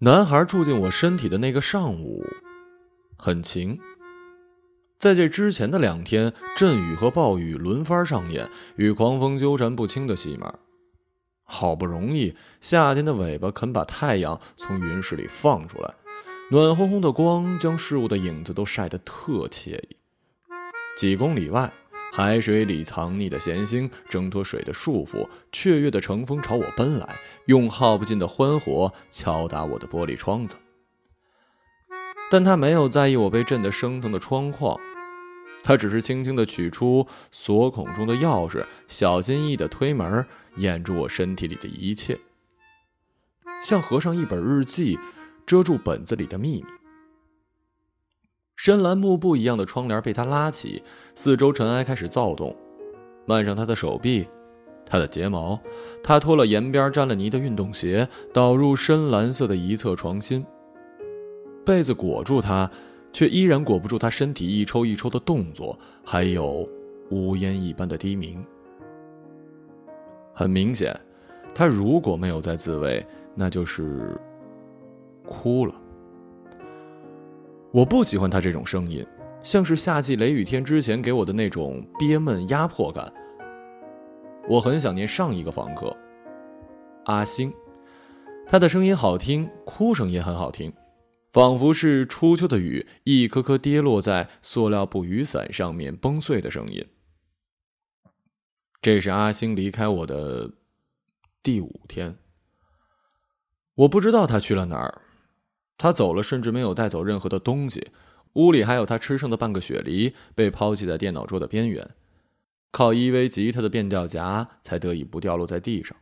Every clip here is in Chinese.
男孩住进我身体的那个上午，很晴。在这之前的两天，阵雨和暴雨轮番上演，与狂风纠缠不清的戏码。好不容易，夏天的尾巴肯把太阳从云室里放出来，暖烘烘的光将事物的影子都晒得特惬意。几公里外。海水里藏匿的咸星挣脱水的束缚，雀跃的乘风朝我奔来，用耗不尽的欢火敲打我的玻璃窗子。但他没有在意我被震得生疼的窗框，他只是轻轻地取出锁孔中的钥匙，小心翼翼地推门，掩住我身体里的一切，像合上一本日记，遮住本子里的秘密。深蓝幕布一样的窗帘被他拉起，四周尘埃开始躁动，漫上他的手臂，他的睫毛。他脱了沿边沾了泥的运动鞋，倒入深蓝色的一侧床芯。被子裹住他，却依然裹不住他身体一抽一抽的动作，还有呜咽一般的低鸣。很明显，他如果没有在自慰，那就是哭了。我不喜欢他这种声音，像是夏季雷雨天之前给我的那种憋闷压迫感。我很想念上一个房客，阿星，他的声音好听，哭声也很好听，仿佛是初秋的雨一颗颗跌落在塑料布雨伞上面崩碎的声音。这是阿星离开我的第五天，我不知道他去了哪儿。他走了，甚至没有带走任何的东西。屋里还有他吃剩的半个雪梨，被抛弃在电脑桌的边缘，靠依偎吉他的变调夹才得以不掉落在地上。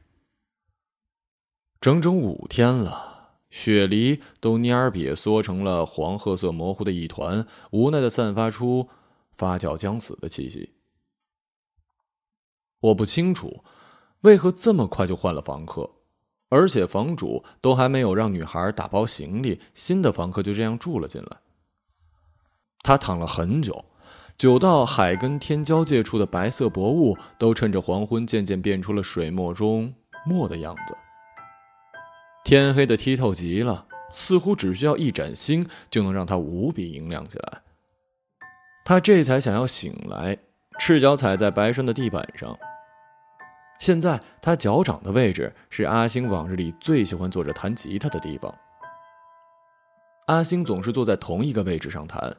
整整五天了，雪梨都蔫瘪缩成了黄褐色模糊的一团，无奈的散发出发酵将死的气息。我不清楚，为何这么快就换了房客。而且房主都还没有让女孩打包行李，新的房客就这样住了进来。他躺了很久，久到海跟天交界处的白色薄雾都趁着黄昏渐渐变出了水墨中墨的样子。天黑的剔透极了，似乎只需要一盏星就能让它无比明亮起来。他这才想要醒来，赤脚踩在白霜的地板上。现在他脚掌的位置是阿星往日里最喜欢坐着弹吉他的地方。阿星总是坐在同一个位置上弹，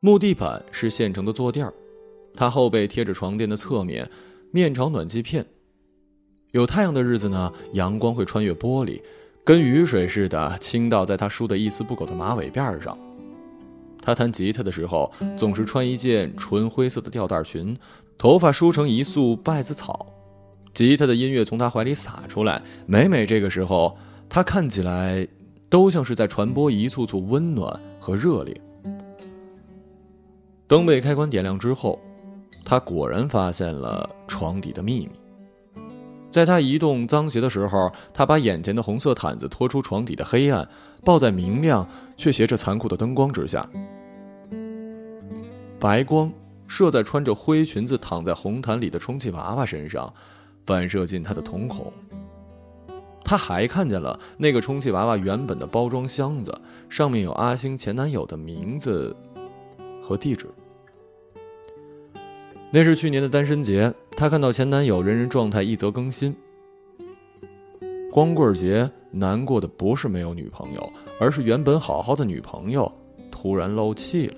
木地板是现成的坐垫儿他后背贴着床垫的侧面，面朝暖气片。有太阳的日子呢，阳光会穿越玻璃，跟雨水似的倾倒在他梳得一丝不苟的马尾辫上。他弹吉他的时候，总是穿一件纯灰色的吊带裙，头发梳成一束败子草。吉他的音乐从他怀里洒出来，每每这个时候，他看起来都像是在传播一簇簇温暖和热烈。灯被开关点亮之后，他果然发现了床底的秘密。在他移动脏鞋的时候，他把眼前的红色毯子拖出床底的黑暗，抱在明亮却携着残酷的灯光之下。白光射在穿着灰裙子躺在红毯里的充气娃娃身上。反射进他的瞳孔，他还看见了那个充气娃娃原本的包装箱子，上面有阿星前男友的名字和地址。那是去年的单身节，他看到前男友人人状态一则更新。光棍节难过的不是没有女朋友，而是原本好好的女朋友突然漏气了。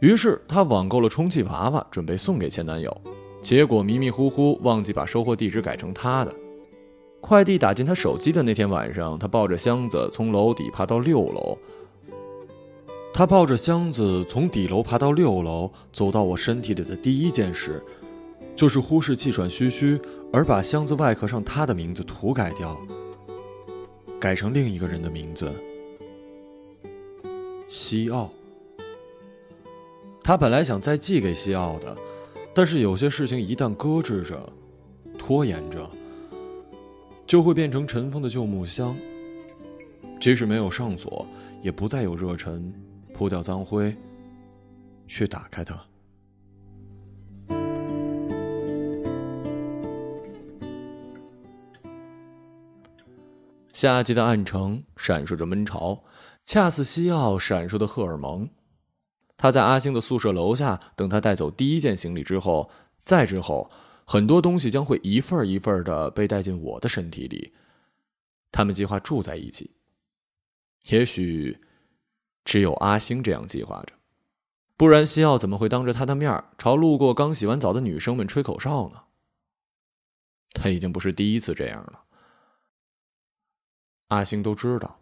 于是他网购了充气娃娃，准备送给前男友。结果迷迷糊糊忘记把收货地址改成他的，快递打进他手机的那天晚上，他抱着箱子从楼底爬到六楼。他抱着箱子从底楼爬到六楼，走到我身体里的第一件事，就是忽视气喘吁吁，而把箱子外壳上他的名字涂改掉，改成另一个人的名字——西奥。他本来想再寄给西奥的。但是有些事情一旦搁置着、拖延着，就会变成尘封的旧木箱。即使没有上锁，也不再有热尘扑掉脏灰，去打开它。夏季的暗城闪烁着闷潮，恰似西奥闪烁的荷尔蒙。他在阿星的宿舍楼下等他带走第一件行李之后，再之后，很多东西将会一份一份的被带进我的身体里。他们计划住在一起，也许只有阿星这样计划着，不然西奥怎么会当着他的面朝路过刚洗完澡的女生们吹口哨呢？他已经不是第一次这样了。阿星都知道，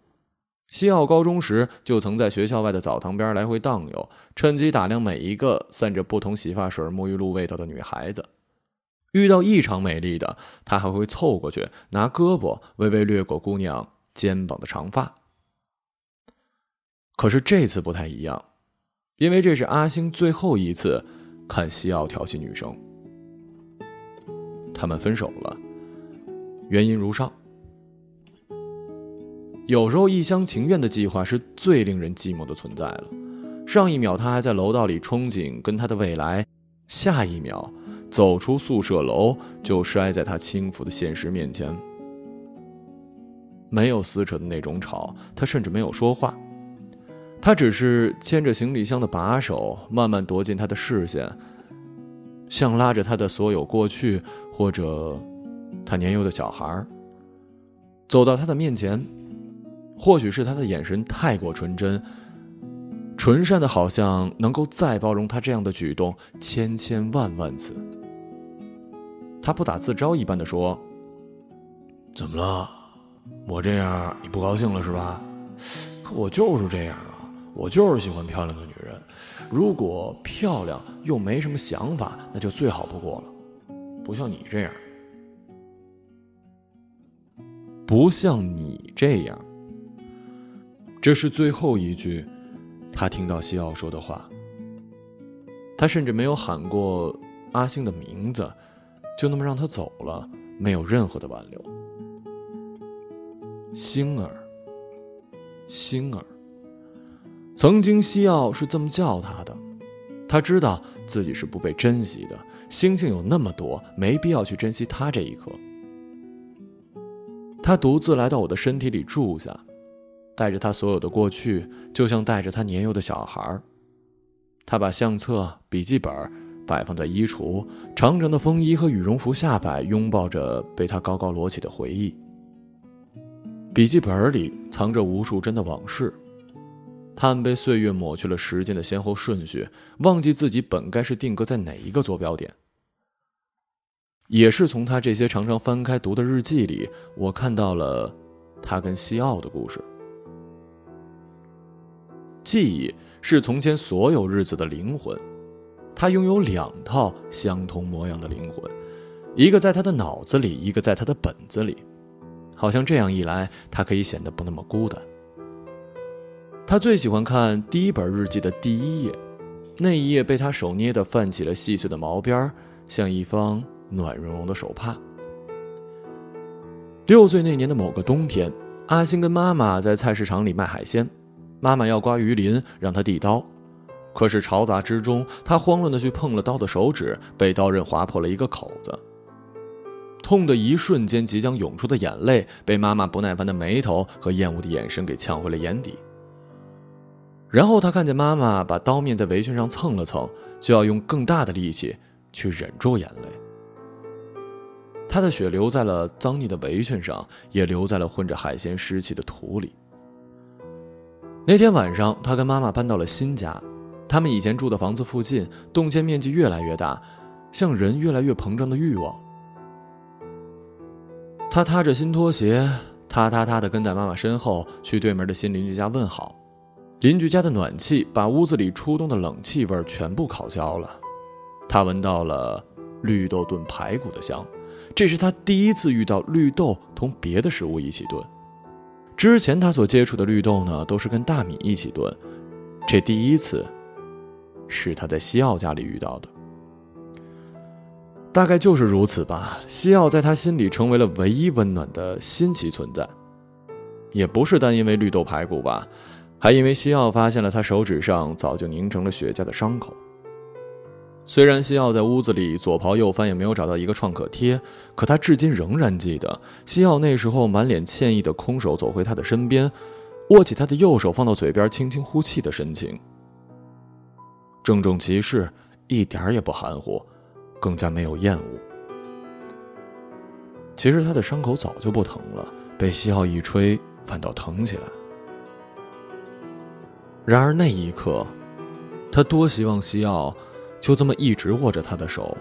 西奥高中时就曾在学校外的澡堂边来回荡悠，趁机打量每一个散着不同洗发水、沐浴露味道的女孩子。遇到异常美丽的，他还会凑过去，拿胳膊微微掠过姑娘肩膀的长发。可是这次不太一样，因为这是阿星最后一次看西奥调戏女生。他们分手了，原因如上。有时候一厢情愿的计划是最令人寂寞的存在了。上一秒他还在楼道里憧憬跟他的未来，下一秒走出宿舍楼就摔在他轻浮的现实面前。没有撕扯的那种吵，他甚至没有说话，他只是牵着行李箱的把手，慢慢踱进他的视线，像拉着他的所有过去，或者他年幼的小孩走到他的面前。或许是他的眼神太过纯真，纯善的，好像能够再包容他这样的举动千千万万次。他不打自招一般的说：“怎么了？我这样你不高兴了是吧？可我就是这样啊，我就是喜欢漂亮的女人。如果漂亮又没什么想法，那就最好不过了。不像你这样，不像你这样。”这是最后一句，他听到西奥说的话。他甚至没有喊过阿星的名字，就那么让他走了，没有任何的挽留。星儿，星儿，曾经西奥是这么叫他的。他知道自己是不被珍惜的，星星有那么多，没必要去珍惜他这一颗。他独自来到我的身体里住下。带着他所有的过去，就像带着他年幼的小孩他把相册、笔记本摆放在衣橱，长长的风衣和羽绒服下摆拥抱着被他高高摞起的回忆。笔记本里藏着无数帧的往事，他们被岁月抹去了时间的先后顺序，忘记自己本该是定格在哪一个坐标点。也是从他这些常常翻开读的日记里，我看到了他跟西奥的故事。记忆是从前所有日子的灵魂，他拥有两套相同模样的灵魂，一个在他的脑子里，一个在他的本子里，好像这样一来，他可以显得不那么孤单。他最喜欢看第一本日记的第一页，那一页被他手捏的泛起了细碎的毛边像一方暖融融的手帕。六岁那年的某个冬天，阿星跟妈妈在菜市场里卖海鲜。妈妈要刮鱼鳞，让他递刀，可是嘈杂之中，他慌乱的去碰了刀的手指，被刀刃划破了一个口子。痛的一瞬间，即将涌出的眼泪被妈妈不耐烦的眉头和厌恶的眼神给呛回了眼底。然后他看见妈妈把刀面在围裙上蹭了蹭，就要用更大的力气去忍住眼泪。他的血流在了脏腻的围裙上，也流在了混着海鲜湿气的土里。那天晚上，他跟妈妈搬到了新家。他们以前住的房子附近，动迁面积越来越大，像人越来越膨胀的欲望。他踏着新拖鞋，踏踏踏的跟在妈妈身后去对门的新邻居家问好。邻居家的暖气把屋子里初冬的冷气味全部烤焦了。他闻到了绿豆炖排骨的香，这是他第一次遇到绿豆同别的食物一起炖。之前他所接触的绿豆呢，都是跟大米一起炖，这第一次是他在西奥家里遇到的。大概就是如此吧，西奥在他心里成为了唯一温暖的新奇存在。也不是单因为绿豆排骨吧，还因为西奥发现了他手指上早就凝成了雪茄的伤口。虽然西奥在屋子里左刨右翻也没有找到一个创可贴，可他至今仍然记得西奥那时候满脸歉意的空手走回他的身边，握起他的右手放到嘴边轻轻呼气的神情，郑重其事，一点也不含糊，更加没有厌恶。其实他的伤口早就不疼了，被西奥一吹，反倒疼起来。然而那一刻，他多希望西奥。就这么一直握着他的手，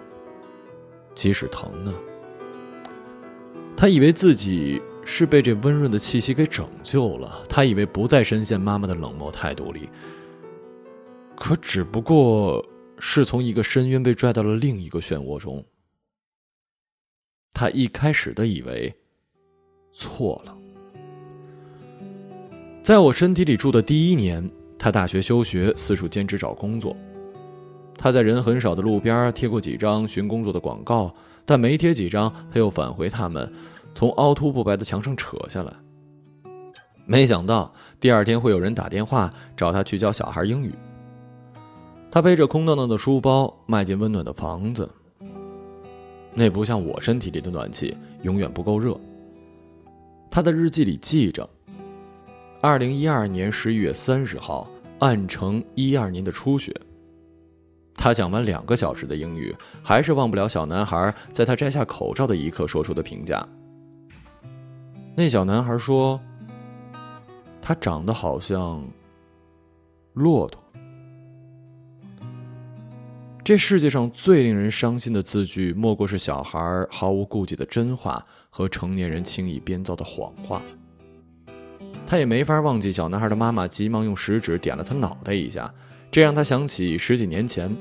即使疼呢。他以为自己是被这温润的气息给拯救了，他以为不再深陷妈妈的冷漠态度里，可只不过是从一个深渊被拽到了另一个漩涡中。他一开始的以为错了。在我身体里住的第一年，他大学休学，四处兼职找工作。他在人很少的路边贴过几张寻工作的广告，但没贴几张，他又返回他们，从凹凸不白的墙上扯下来。没想到第二天会有人打电话找他去教小孩英语。他背着空荡荡的书包迈进温暖的房子，那不像我身体里的暖气，永远不够热。他的日记里记着：二零一二年十一月三十号，暗城一二年的初雪。他讲完两个小时的英语，还是忘不了小男孩在他摘下口罩的一刻说出的评价。那小男孩说：“他长得好像骆驼。”这世界上最令人伤心的字句，莫过是小孩毫无顾忌的真话和成年人轻易编造的谎话。他也没法忘记小男孩的妈妈急忙用食指点了他脑袋一下。这让他想起十几年前，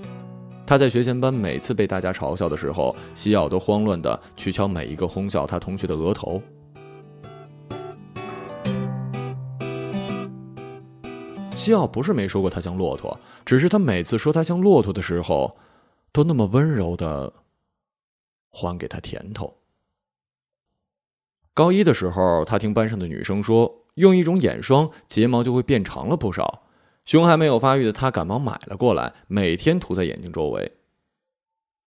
他在学前班每次被大家嘲笑的时候，西奥都慌乱的去敲每一个哄笑他同学的额头。西奥不是没说过他像骆驼，只是他每次说他像骆驼的时候，都那么温柔的还给他甜头。高一的时候，他听班上的女生说，用一种眼霜，睫毛就会变长了不少。胸还没有发育的他赶忙买了过来，每天涂在眼睛周围。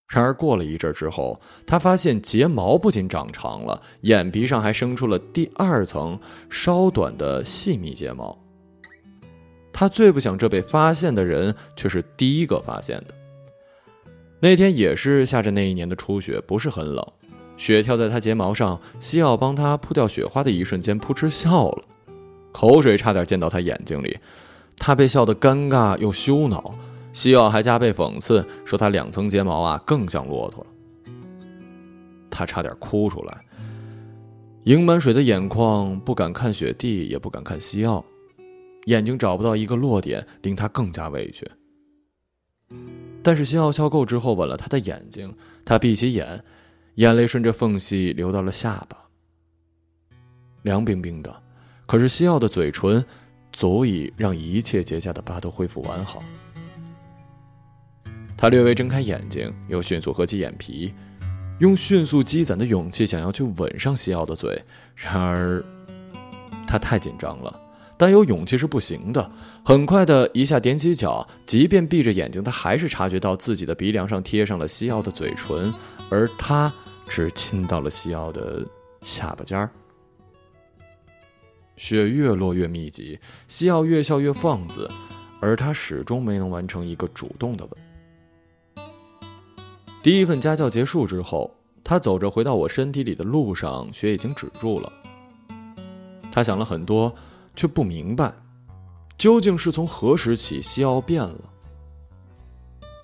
然而过了一阵之后，他发现睫毛不仅长长了，眼皮上还生出了第二层稍短的细密睫毛。他最不想这被发现的人却是第一个发现的。那天也是下着那一年的初雪，不是很冷，雪跳在他睫毛上，西奥帮他扑掉雪花的一瞬间，扑哧笑了，口水差点溅到他眼睛里。他被笑得尴尬又羞恼，西奥还加倍讽刺说他两层睫毛啊更像骆驼了。他差点哭出来，盈满水的眼眶不敢看雪地，也不敢看西奥，眼睛找不到一个落点，令他更加委屈。但是西奥笑够之后吻了他的眼睛，他闭起眼，眼泪顺着缝隙流到了下巴，凉冰冰的，可是西奥的嘴唇。足以让一切结痂的疤都恢复完好。他略微睁开眼睛，又迅速合起眼皮，用迅速积攒的勇气想要去吻上西奥的嘴。然而，他太紧张了，但有勇气是不行的。很快的一下踮起脚，即便闭着眼睛，他还是察觉到自己的鼻梁上贴上了西奥的嘴唇，而他只亲到了西奥的下巴尖儿。雪越落越密集，西奥越笑越放肆，而他始终没能完成一个主动的吻。第一份家教结束之后，他走着回到我身体里的路上，雪已经止住了。他想了很多，却不明白，究竟是从何时起西奥变了。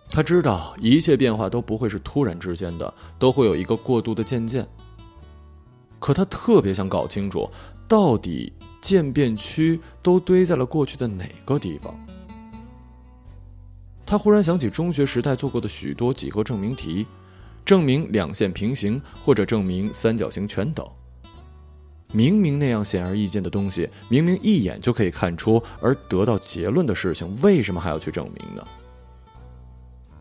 他知道一切变化都不会是突然之间的，都会有一个过渡的渐渐。可他特别想搞清楚。到底渐变区都堆在了过去的哪个地方？他忽然想起中学时代做过的许多几何证明题，证明两线平行或者证明三角形全等。明明那样显而易见的东西，明明一眼就可以看出而得到结论的事情，为什么还要去证明呢？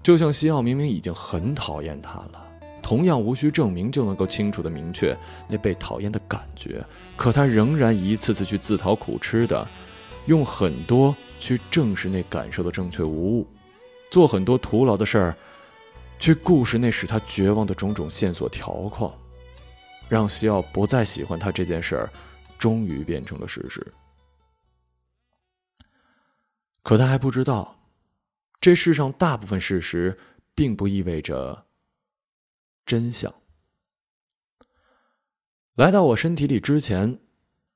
就像西奥明明已经很讨厌他了。同样无需证明就能够清楚的明确那被讨厌的感觉，可他仍然一次次去自讨苦吃的，用很多去证实那感受的正确无误，做很多徒劳的事儿，去故事那使他绝望的种种线索条框，让西奥不再喜欢他这件事儿，终于变成了事实。可他还不知道，这世上大部分事实，并不意味着真相。来到我身体里之前，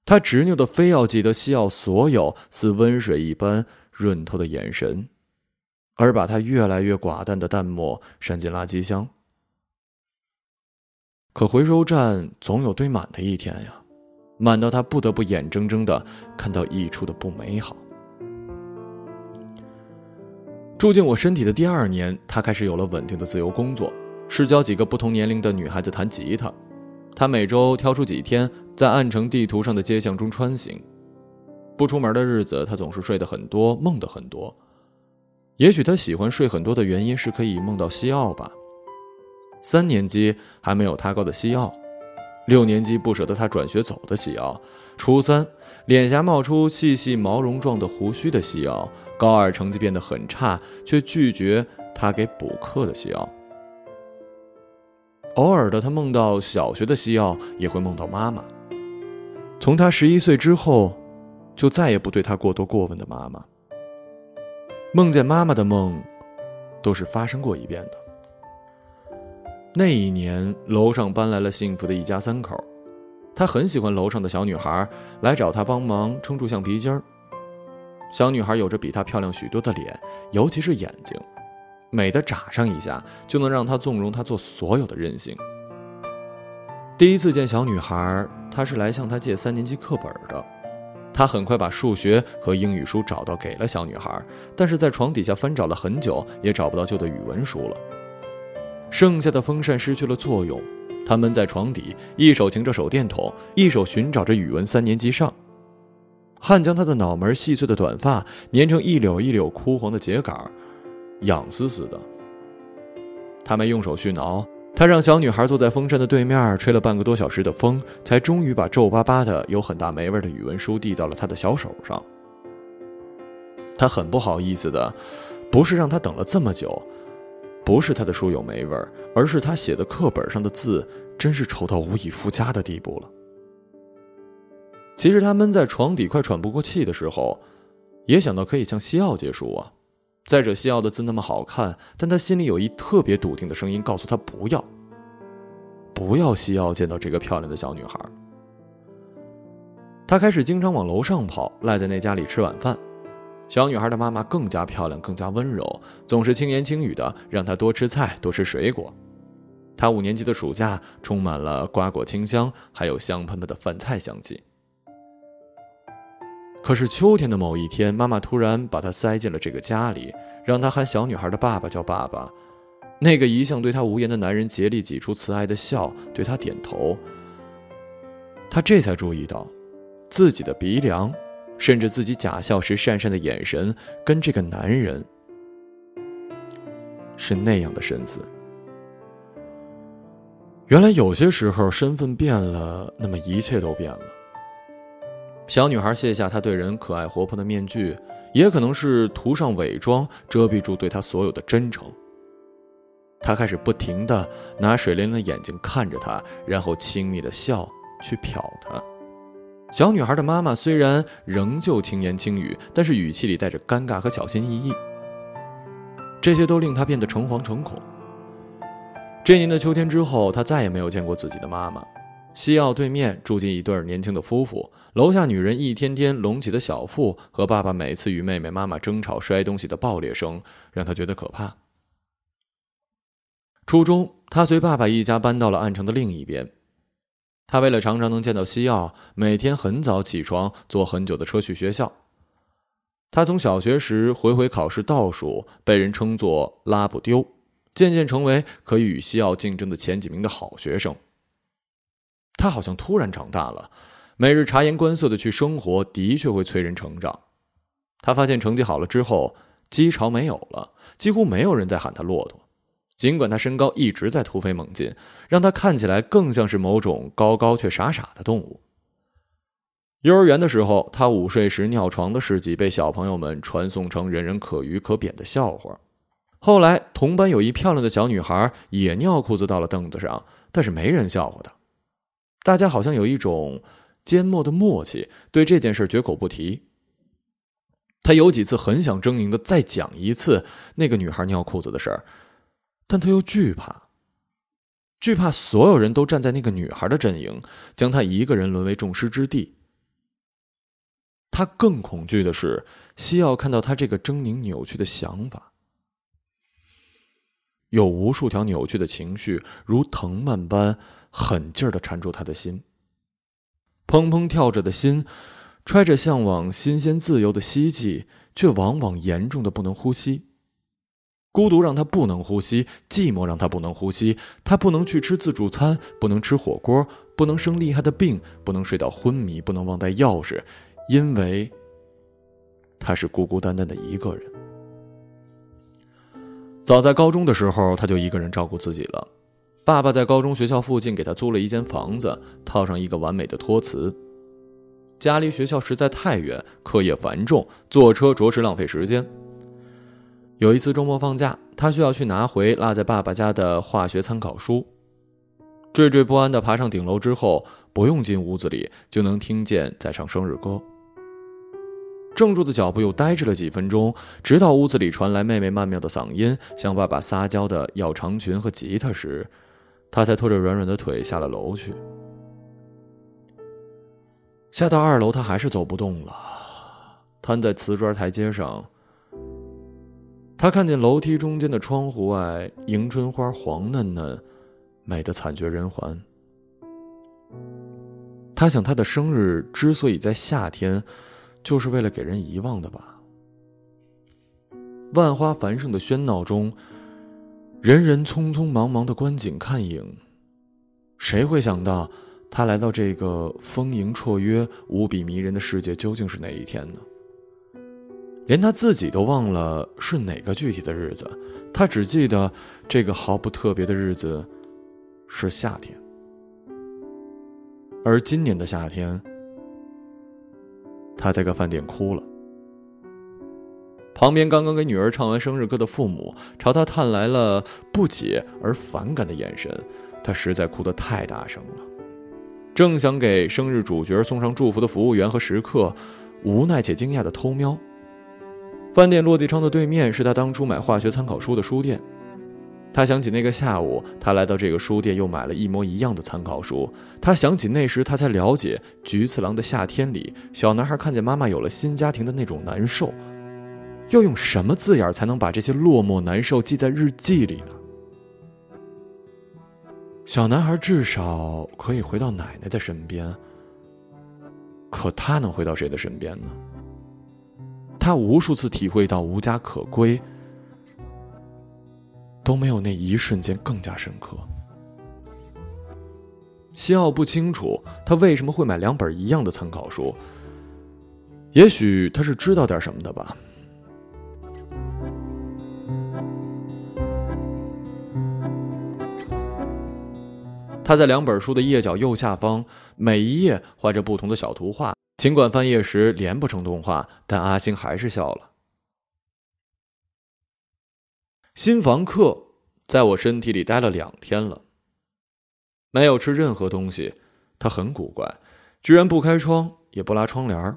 他执拗的非要记得西奥所有似温水一般润透的眼神，而把他越来越寡淡的淡漠删进垃圾箱。可回收站总有堆满的一天呀，满到他不得不眼睁睁的看到溢出的不美好。住进我身体的第二年，他开始有了稳定的自由工作，是教几个不同年龄的女孩子弹吉他。他每周挑出几天，在暗城地图上的街巷中穿行。不出门的日子，他总是睡得很多，梦得很多。也许他喜欢睡很多的原因是可以梦到西奥吧。三年级还没有他高的西奥，六年级不舍得他转学走的西奥，初三脸颊冒出细细毛绒状的胡须的西奥。高二成绩变得很差，却拒绝他给补课的西奥。偶尔的，他梦到小学的西奥，也会梦到妈妈。从他十一岁之后，就再也不对他过多过问的妈妈。梦见妈妈的梦，都是发生过一遍的。那一年，楼上搬来了幸福的一家三口，他很喜欢楼上的小女孩，来找他帮忙撑住橡皮筋儿。小女孩有着比她漂亮许多的脸，尤其是眼睛，美的眨上一下就能让她纵容她做所有的任性。第一次见小女孩，他是来向她借三年级课本的。他很快把数学和英语书找到，给了小女孩，但是在床底下翻找了很久，也找不到旧的语文书了。剩下的风扇失去了作用，他闷在床底，一手擎着手电筒，一手寻找着语文三年级上。汗将他的脑门细碎的短发粘成一绺一绺枯黄的秸秆痒丝丝的。他没用手去挠，他让小女孩坐在风扇的对面，吹了半个多小时的风，才终于把皱巴巴的、有很大霉味的语文书递到了他的小手上。他很不好意思的，不是让他等了这么久，不是他的书有霉味而是他写的课本上的字真是丑到无以复加的地步了。其实他闷在床底快喘不过气的时候，也想到可以向西奥借书啊。再者，西奥的字那么好看，但他心里有一特别笃定的声音告诉他不要，不要西奥见到这个漂亮的小女孩。他开始经常往楼上跑，赖在那家里吃晚饭。小女孩的妈妈更加漂亮，更加温柔，总是轻言轻语的让他多吃菜，多吃水果。他五年级的暑假充满了瓜果清香，还有香喷喷的饭菜香气。可是秋天的某一天，妈妈突然把他塞进了这个家里，让他喊小女孩的爸爸叫爸爸。那个一向对他无言的男人竭力挤出慈爱的笑，对他点头。他这才注意到，自己的鼻梁，甚至自己假笑时讪讪的眼神，跟这个男人是那样的神似。原来有些时候，身份变了，那么一切都变了。小女孩卸下她对人可爱活泼的面具，也可能是涂上伪装，遮蔽住对她所有的真诚。她开始不停的拿水灵灵的眼睛看着他，然后轻蔑的笑，去瞟他。小女孩的妈妈虽然仍旧轻言轻语，但是语气里带着尴尬和小心翼翼。这些都令她变得诚惶诚恐。这年的秋天之后，她再也没有见过自己的妈妈。西奥对面住进一对年轻的夫妇，楼下女人一天天隆起的小腹和爸爸每次与妹妹妈妈争吵摔东西的爆裂声，让他觉得可怕。初中，他随爸爸一家搬到了暗城的另一边。他为了常常能见到西奥，每天很早起床，坐很久的车去学校。他从小学时回回考试倒数，被人称作“拉不丢”，渐渐成为可以与西奥竞争的前几名的好学生。他好像突然长大了，每日察言观色的去生活，的确会催人成长。他发现成绩好了之后，鸡巢没有了，几乎没有人在喊他骆驼。尽管他身高一直在突飞猛进，让他看起来更像是某种高高却傻傻的动物。幼儿园的时候，他午睡时尿床的事迹被小朋友们传颂成人人可娱可贬的笑话。后来同班有一漂亮的小女孩也尿裤子到了凳子上，但是没人笑话她。大家好像有一种缄默的默契，对这件事绝口不提。他有几次很想狰狞的再讲一次那个女孩尿裤子的事儿，但他又惧怕，惧怕所有人都站在那个女孩的阵营，将他一个人沦为众矢之的。他更恐惧的是西奥看到他这个狰狞扭曲的想法，有无数条扭曲的情绪如藤蔓般狠劲儿的缠住他的心，砰砰跳着的心。揣着向往新鲜自由的希冀，却往往严重的不能呼吸。孤独让他不能呼吸，寂寞让他不能呼吸。他不能去吃自助餐，不能吃火锅，不能生厉害的病，不能睡到昏迷，不能忘带钥匙，因为他是孤孤单单的一个人。早在高中的时候，他就一个人照顾自己了。爸爸在高中学校附近给他租了一间房子，套上一个完美的托词。家离学校实在太远，课业繁重，坐车着实浪费时间。有一次周末放假，他需要去拿回落在爸爸家的化学参考书。惴惴不安地爬上顶楼之后，不用进屋子里就能听见在唱生日歌。怔住的脚步又呆滞了几分钟，直到屋子里传来妹妹曼妙的嗓音，向爸爸撒娇的要长裙和吉他时，他才拖着软软的腿下了楼去。下到二楼，他还是走不动了，瘫在瓷砖台阶上。他看见楼梯中间的窗户外，迎春花黄嫩嫩，美得惨绝人寰。他想，他的生日之所以在夏天，就是为了给人遗忘的吧。万花繁盛的喧闹中，人人匆匆忙忙的观景看影，谁会想到？他来到这个丰盈绰约、无比迷人的世界，究竟是哪一天呢？连他自己都忘了是哪个具体的日子，他只记得这个毫不特别的日子是夏天。而今年的夏天，他在个饭店哭了。旁边刚刚给女儿唱完生日歌的父母朝他探来了不解而反感的眼神，他实在哭得太大声了。正想给生日主角送上祝福的服务员和食客，无奈且惊讶的偷瞄。饭店落地窗的对面是他当初买化学参考书的书店。他想起那个下午，他来到这个书店，又买了一模一样的参考书。他想起那时他才了解《菊次郎的夏天》里小男孩看见妈妈有了新家庭的那种难受。要用什么字眼才能把这些落寞难受记在日记里呢？小男孩至少可以回到奶奶的身边，可他能回到谁的身边呢？他无数次体会到无家可归，都没有那一瞬间更加深刻。西奥不清楚他为什么会买两本一样的参考书，也许他是知道点什么的吧。他在两本书的页角右下方，每一页画着不同的小图画。尽管翻页时连不成动画，但阿星还是笑了。新房客在我身体里待了两天了，没有吃任何东西。他很古怪，居然不开窗，也不拉窗帘。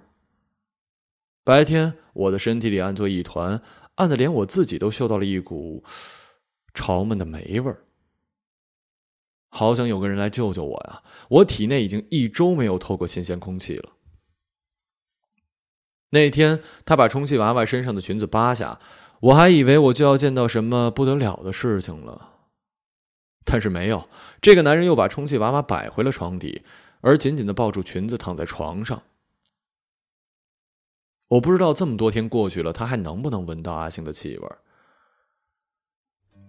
白天，我的身体里暗作一团，暗的连我自己都嗅到了一股潮闷的霉味儿。好想有个人来救救我呀！我体内已经一周没有透过新鲜空气了。那天他把充气娃娃身上的裙子扒下，我还以为我就要见到什么不得了的事情了，但是没有。这个男人又把充气娃娃摆回了床底，而紧紧的抱住裙子躺在床上。我不知道这么多天过去了，他还能不能闻到阿星的气味？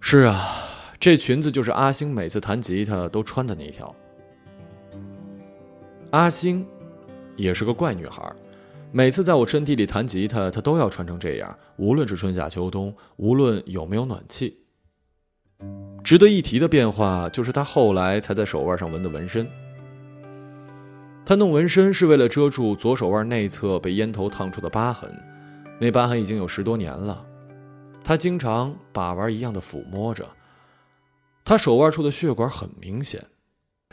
是啊。这裙子就是阿星每次弹吉他都穿的那条。阿星也是个怪女孩，每次在我身体里弹吉他，她都要穿成这样，无论是春夏秋冬，无论有没有暖气。值得一提的变化就是她后来才在手腕上纹的纹身。她弄纹身是为了遮住左手腕内侧被烟头烫出的疤痕，那疤痕已经有十多年了。他经常把玩一样的抚摸着。他手腕处的血管很明显，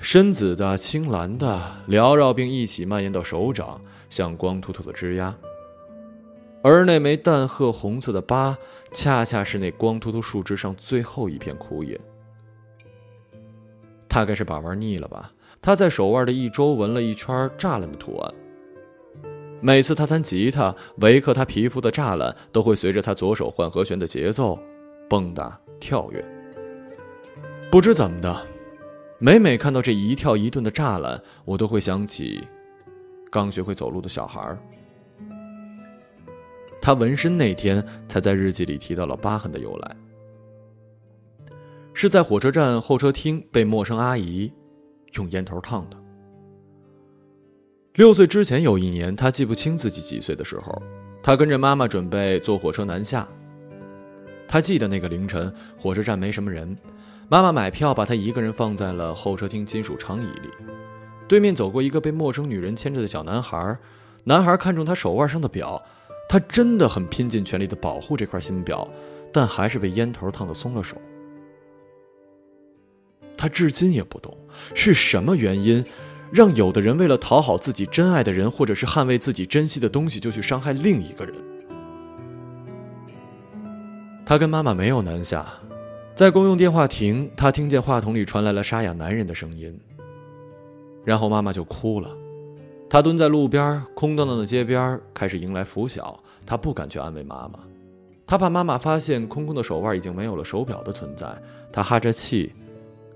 深紫的、青蓝的，缭绕并一起蔓延到手掌，像光秃秃的枝丫。而那枚淡褐红色的疤，恰恰是那光秃秃树枝上最后一片枯叶。大概是把玩腻了吧？他在手腕的一周纹了一圈栅栏的图案。每次他弹吉他，维克他皮肤的栅栏都会随着他左手换和弦的节奏蹦跶跳跃。不知怎么的，每每看到这一跳一顿的栅栏，我都会想起刚学会走路的小孩。他纹身那天，才在日记里提到了疤痕的由来。是在火车站候车厅被陌生阿姨用烟头烫的。六岁之前有一年，他记不清自己几岁的时候，他跟着妈妈准备坐火车南下。他记得那个凌晨，火车站没什么人，妈妈买票把他一个人放在了候车厅金属长椅里。对面走过一个被陌生女人牵着的小男孩，男孩看中他手腕上的表，他真的很拼尽全力的保护这块新表，但还是被烟头烫的松了手。他至今也不懂是什么原因，让有的人为了讨好自己真爱的人，或者是捍卫自己珍惜的东西，就去伤害另一个人。他跟妈妈没有南下，在公用电话亭，他听见话筒里传来了沙哑男人的声音，然后妈妈就哭了。他蹲在路边空荡荡的街边，开始迎来拂晓。他不敢去安慰妈妈，他怕妈妈发现空空的手腕已经没有了手表的存在。他哈着气。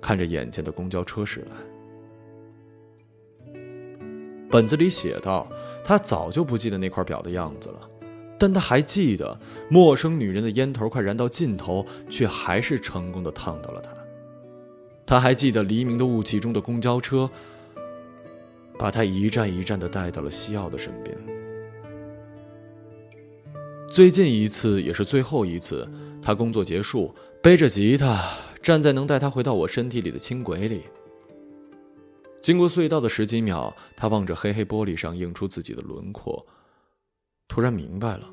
看着眼前的公交车驶来，本子里写道：“他早就不记得那块表的样子了，但他还记得陌生女人的烟头快燃到尽头，却还是成功的烫到了他。他还记得黎明的雾气中的公交车，把他一站一站的带到了西奥的身边。最近一次，也是最后一次，他工作结束，背着吉他。”站在能带他回到我身体里的轻轨里，经过隧道的十几秒，他望着黑黑玻璃上映出自己的轮廓，突然明白了。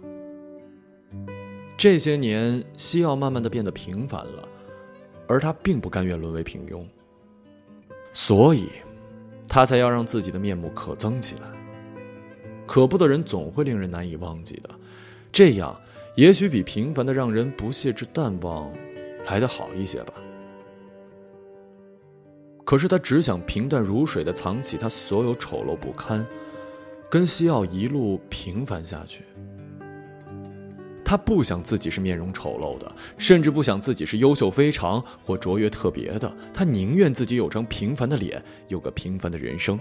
这些年，西奥慢慢的变得平凡了，而他并不甘愿沦为平庸，所以，他才要让自己的面目可憎起来。可怖的人总会令人难以忘记的，这样也许比平凡的让人不屑之淡忘。来的好一些吧。可是他只想平淡如水的藏起他所有丑陋不堪，跟西奥一路平凡下去。他不想自己是面容丑陋的，甚至不想自己是优秀非常或卓越特别的。他宁愿自己有张平凡的脸，有个平凡的人生。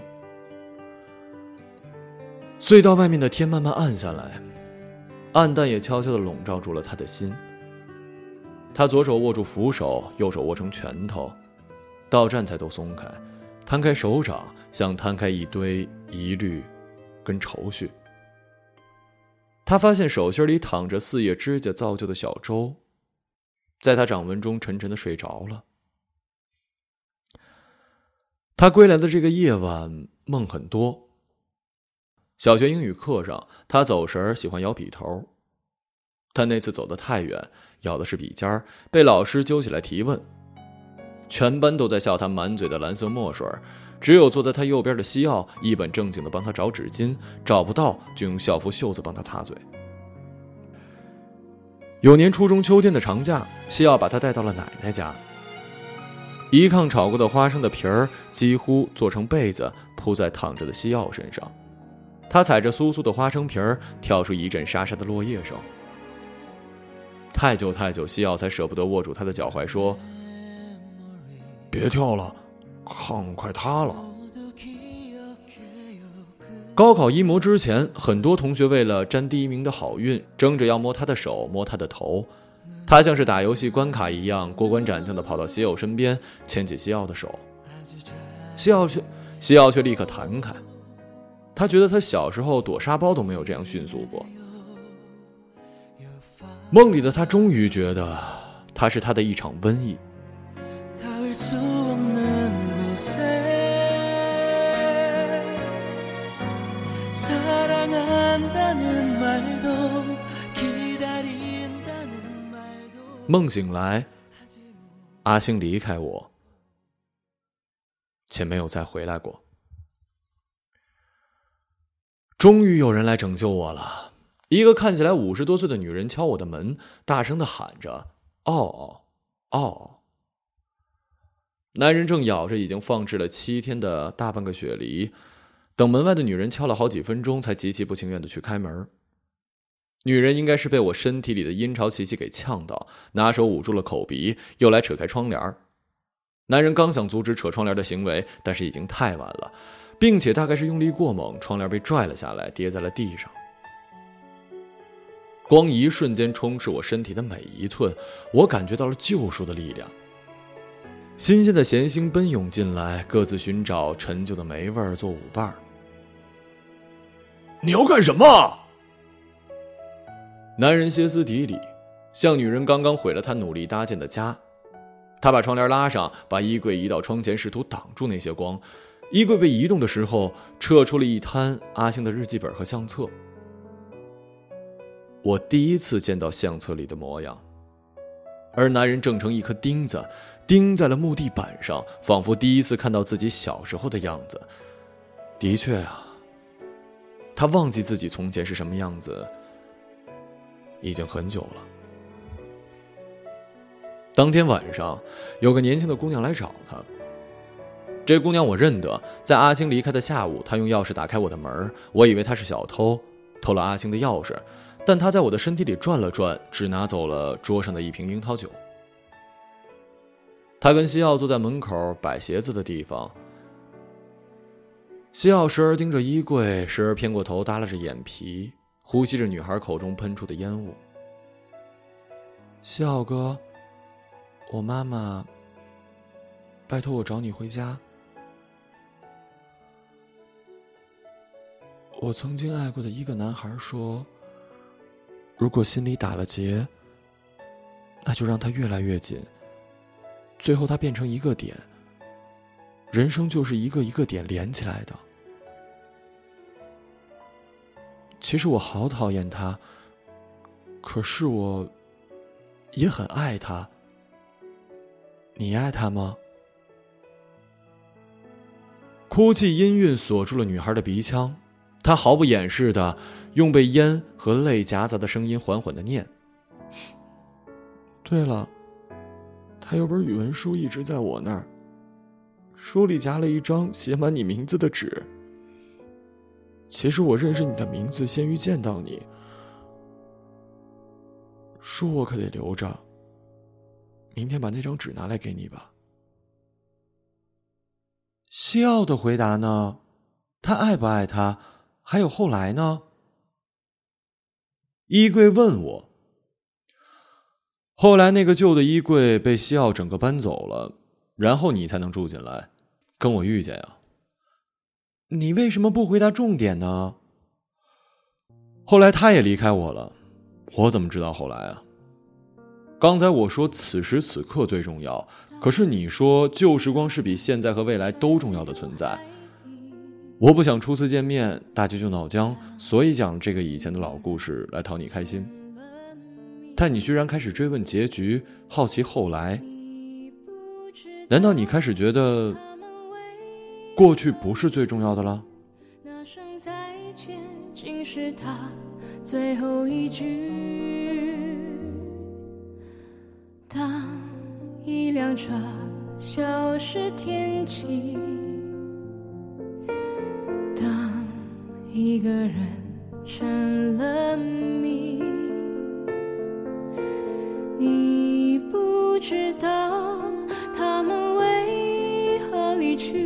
隧道外面的天慢慢暗下来，暗淡也悄悄的笼罩住了他的心。他左手握住扶手，右手握成拳头，到站才都松开，摊开手掌，像摊开一堆疑虑跟愁绪。他发现手心里躺着四叶指甲造就的小舟，在他掌纹中沉沉的睡着了。他归来的这个夜晚梦很多。小学英语课上，他走神儿喜欢咬笔头，但那次走得太远。咬的是笔尖儿，被老师揪起来提问。全班都在笑他满嘴的蓝色墨水，只有坐在他右边的西奥一本正经的帮他找纸巾，找不到就用校服袖子帮他擦嘴。有年初中秋天的长假，西奥把他带到了奶奶家。一炕炒过的花生的皮儿几乎做成被子铺在躺着的西奥身上，他踩着酥酥的花生皮儿，跳出一阵沙沙的落叶声。太久太久，西奥才舍不得握住他的脚踝，说：“别跳了，炕快塌了。”高考一模之前，很多同学为了沾第一名的好运，争着要摸他的手，摸他的头。他像是打游戏关卡一样，过关斩将的跑到西奥身边，牵起西奥的手。西奥却西奥却立刻弹开，他觉得他小时候躲沙包都没有这样迅速过。梦里的他终于觉得，他是他的一场瘟疫。梦醒来，阿星离开我，且没有再回来过。终于有人来拯救我了。一个看起来五十多岁的女人敲我的门，大声的喊着：“哦，哦哦！”男人正咬着已经放置了七天的大半个雪梨，等门外的女人敲了好几分钟，才极其不情愿的去开门。女人应该是被我身体里的阴潮气息给呛到，拿手捂住了口鼻，又来扯开窗帘。男人刚想阻止扯窗帘的行为，但是已经太晚了，并且大概是用力过猛，窗帘被拽了下来，跌在了地上。光一瞬间充斥我身体的每一寸，我感觉到了救赎的力量。新鲜的咸腥奔涌进来，各自寻找陈旧的霉味做舞伴儿你要干什么？男人歇斯底里，像女人刚刚毁了他努力搭建的家。他把窗帘拉上，把衣柜移到窗前，试图挡住那些光。衣柜被移动的时候，撤出了一摊阿星的日记本和相册。我第一次见到相册里的模样，而男人正成一颗钉子，钉在了木地板上，仿佛第一次看到自己小时候的样子。的确啊，他忘记自己从前是什么样子，已经很久了。当天晚上，有个年轻的姑娘来找他。这姑娘我认得，在阿星离开的下午，她用钥匙打开我的门，我以为她是小偷，偷了阿星的钥匙。但他在我的身体里转了转，只拿走了桌上的一瓶樱桃酒。他跟西奥坐在门口摆鞋子的地方。西奥时而盯着衣柜，时而偏过头耷拉着眼皮，呼吸着女孩口中喷出的烟雾。西奥哥，我妈妈拜托我找你回家。我曾经爱过的一个男孩说。如果心里打了结，那就让它越来越紧。最后，它变成一个点。人生就是一个一个点连起来的。其实我好讨厌他，可是我也很爱他。你爱他吗？哭泣音韵锁住了女孩的鼻腔。她毫不掩饰的用被烟和泪夹杂的声音缓缓的念：“对了，他有本语文书一直在我那儿，书里夹了一张写满你名字的纸。其实我认识你的名字先于见到你，书我可得留着。明天把那张纸拿来给你吧。”西奥的回答呢？他爱不爱他？还有后来呢？衣柜问我。后来那个旧的衣柜被西奥整个搬走了，然后你才能住进来，跟我遇见呀。你为什么不回答重点呢？后来他也离开我了，我怎么知道后来啊？刚才我说此时此刻最重要，可是你说旧时光是比现在和未来都重要的存在。我不想初次见面大家就闹僵，所以讲这个以前的老故事来讨你开心。但你居然开始追问结局，好奇后来？难道你开始觉得过去不是最重要的了？那声再见竟是他最后一句。当一辆车消失天际。当一个人成了谜，你不知道他们为何离去，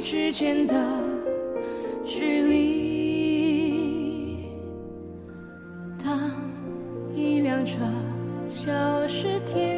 之间的距离。当一辆车消失天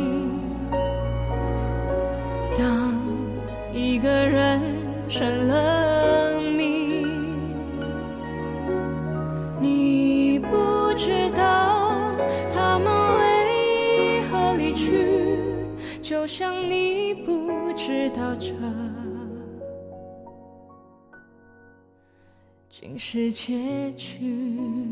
直到这竟是结局。